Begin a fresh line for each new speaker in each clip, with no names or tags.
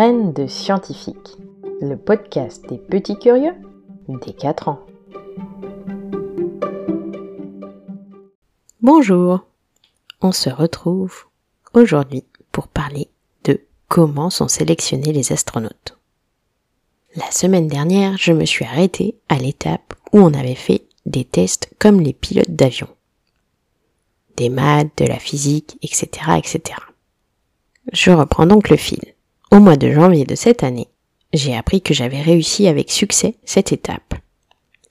De scientifique, le podcast des petits curieux des 4 ans. Bonjour, on se retrouve aujourd'hui pour parler de comment sont sélectionnés les astronautes. La semaine dernière, je me suis arrêtée à l'étape où on avait fait des tests comme les pilotes d'avion. Des maths, de la physique, etc., etc. Je reprends donc le fil. Au mois de janvier de cette année, j'ai appris que j'avais réussi avec succès cette étape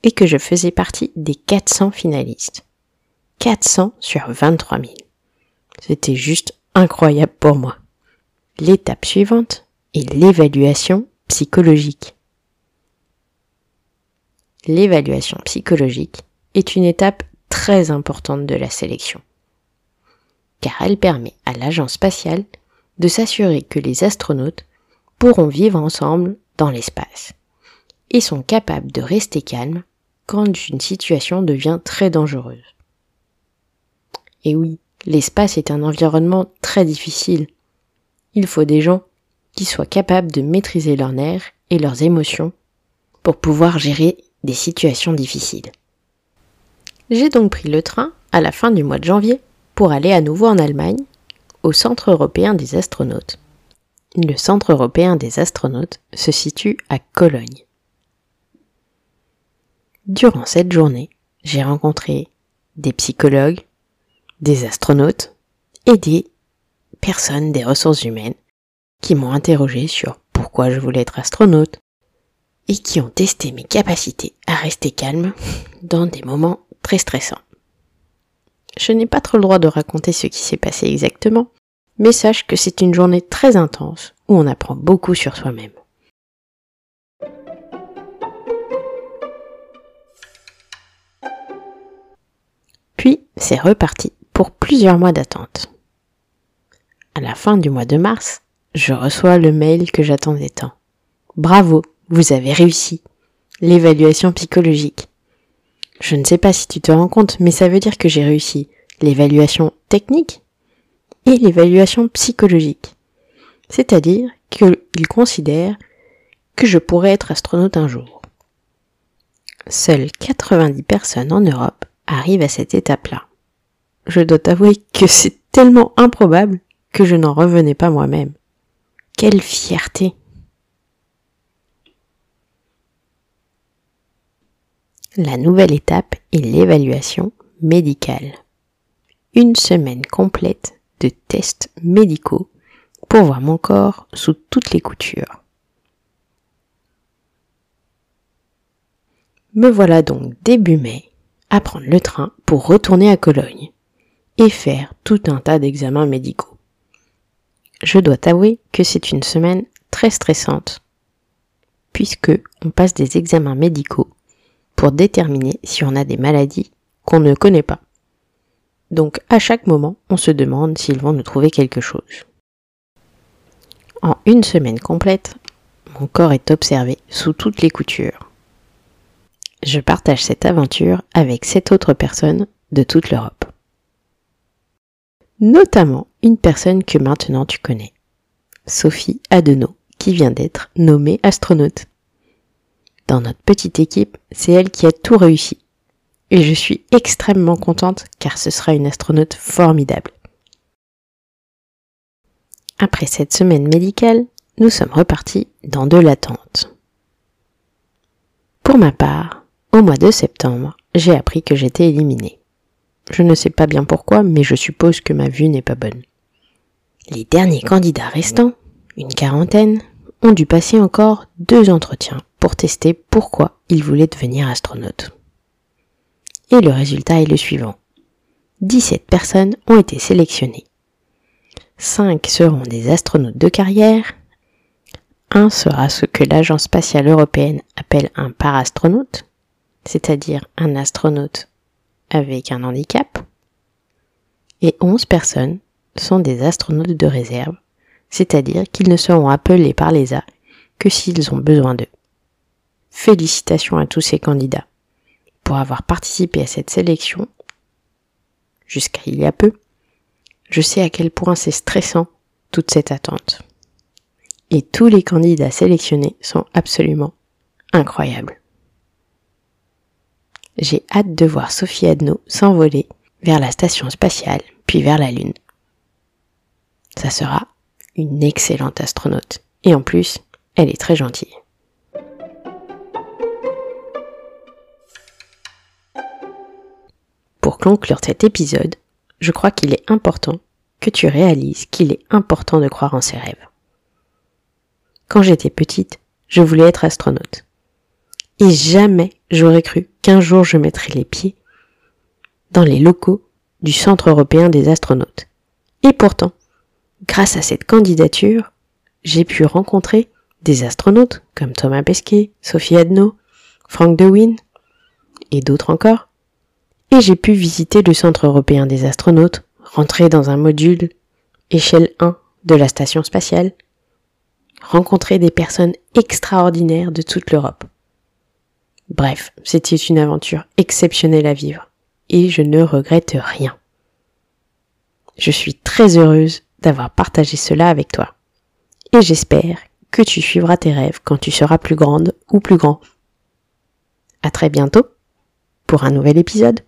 et que je faisais partie des 400 finalistes. 400 sur 23 000. C'était juste incroyable pour moi. L'étape suivante est l'évaluation psychologique. L'évaluation psychologique est une étape très importante de la sélection, car elle permet à l'agence spatiale de s'assurer que les astronautes pourront vivre ensemble dans l'espace et sont capables de rester calmes quand une situation devient très dangereuse. Et oui, l'espace est un environnement très difficile. Il faut des gens qui soient capables de maîtriser leurs nerfs et leurs émotions pour pouvoir gérer des situations difficiles. J'ai donc pris le train à la fin du mois de janvier pour aller à nouveau en Allemagne au Centre européen des astronautes. Le Centre européen des astronautes se situe à Cologne. Durant cette journée, j'ai rencontré des psychologues, des astronautes et des personnes des ressources humaines qui m'ont interrogé sur pourquoi je voulais être astronaute et qui ont testé mes capacités à rester calme dans des moments très stressants. Je n'ai pas trop le droit de raconter ce qui s'est passé exactement, mais sache que c'est une journée très intense où on apprend beaucoup sur soi-même. Puis c'est reparti pour plusieurs mois d'attente. À la fin du mois de mars, je reçois le mail que j'attendais tant. Bravo, vous avez réussi. L'évaluation psychologique. Je ne sais pas si tu te rends compte, mais ça veut dire que j'ai réussi l'évaluation technique et l'évaluation psychologique. C'est-à-dire qu'il considère que je pourrais être astronaute un jour. Seules 90 personnes en Europe arrivent à cette étape-là. Je dois t'avouer que c'est tellement improbable que je n'en revenais pas moi-même. Quelle fierté La nouvelle étape est l'évaluation médicale. Une semaine complète de tests médicaux pour voir mon corps sous toutes les coutures. Me voilà donc début mai à prendre le train pour retourner à Cologne et faire tout un tas d'examens médicaux. Je dois t'avouer que c'est une semaine très stressante puisque on passe des examens médicaux déterminer si on a des maladies qu'on ne connaît pas. Donc à chaque moment, on se demande s'ils vont nous trouver quelque chose. En une semaine complète, mon corps est observé sous toutes les coutures. Je partage cette aventure avec sept autres personnes de toute l'Europe. Notamment une personne que maintenant tu connais, Sophie Adenau, qui vient d'être nommée astronaute. Dans notre petite équipe, c'est elle qui a tout réussi. Et je suis extrêmement contente car ce sera une astronaute formidable. Après cette semaine médicale, nous sommes repartis dans de l'attente. Pour ma part, au mois de septembre, j'ai appris que j'étais éliminée. Je ne sais pas bien pourquoi, mais je suppose que ma vue n'est pas bonne. Les derniers candidats restants, une quarantaine, ont dû passer encore deux entretiens pour tester pourquoi ils voulaient devenir astronautes. Et le résultat est le suivant. 17 personnes ont été sélectionnées. 5 seront des astronautes de carrière. Un sera ce que l'Agence spatiale européenne appelle un parastronaute, c'est-à-dire un astronaute avec un handicap. Et 11 personnes sont des astronautes de réserve, c'est-à-dire qu'ils ne seront appelés par l'ESA que s'ils ont besoin d'eux. Félicitations à tous ces candidats pour avoir participé à cette sélection jusqu'à il y a peu. Je sais à quel point c'est stressant toute cette attente. et tous les candidats sélectionnés sont absolument incroyables. J'ai hâte de voir Sophie Adno s'envoler vers la station spatiale, puis vers la Lune. Ça sera une excellente astronaute. Et en plus, elle est très gentille. Conclure cet épisode, je crois qu'il est important que tu réalises qu'il est important de croire en ses rêves. Quand j'étais petite, je voulais être astronaute. Et jamais j'aurais cru qu'un jour je mettrais les pieds dans les locaux du Centre européen des astronautes. Et pourtant, grâce à cette candidature, j'ai pu rencontrer des astronautes comme Thomas Pesquet, Sophie Adno, Frank DeWin et d'autres encore. Et j'ai pu visiter le Centre européen des astronautes, rentrer dans un module échelle 1 de la station spatiale, rencontrer des personnes extraordinaires de toute l'Europe. Bref, c'était une aventure exceptionnelle à vivre, et je ne regrette rien. Je suis très heureuse d'avoir partagé cela avec toi, et j'espère que tu suivras tes rêves quand tu seras plus grande ou plus grand. À très bientôt pour un nouvel épisode.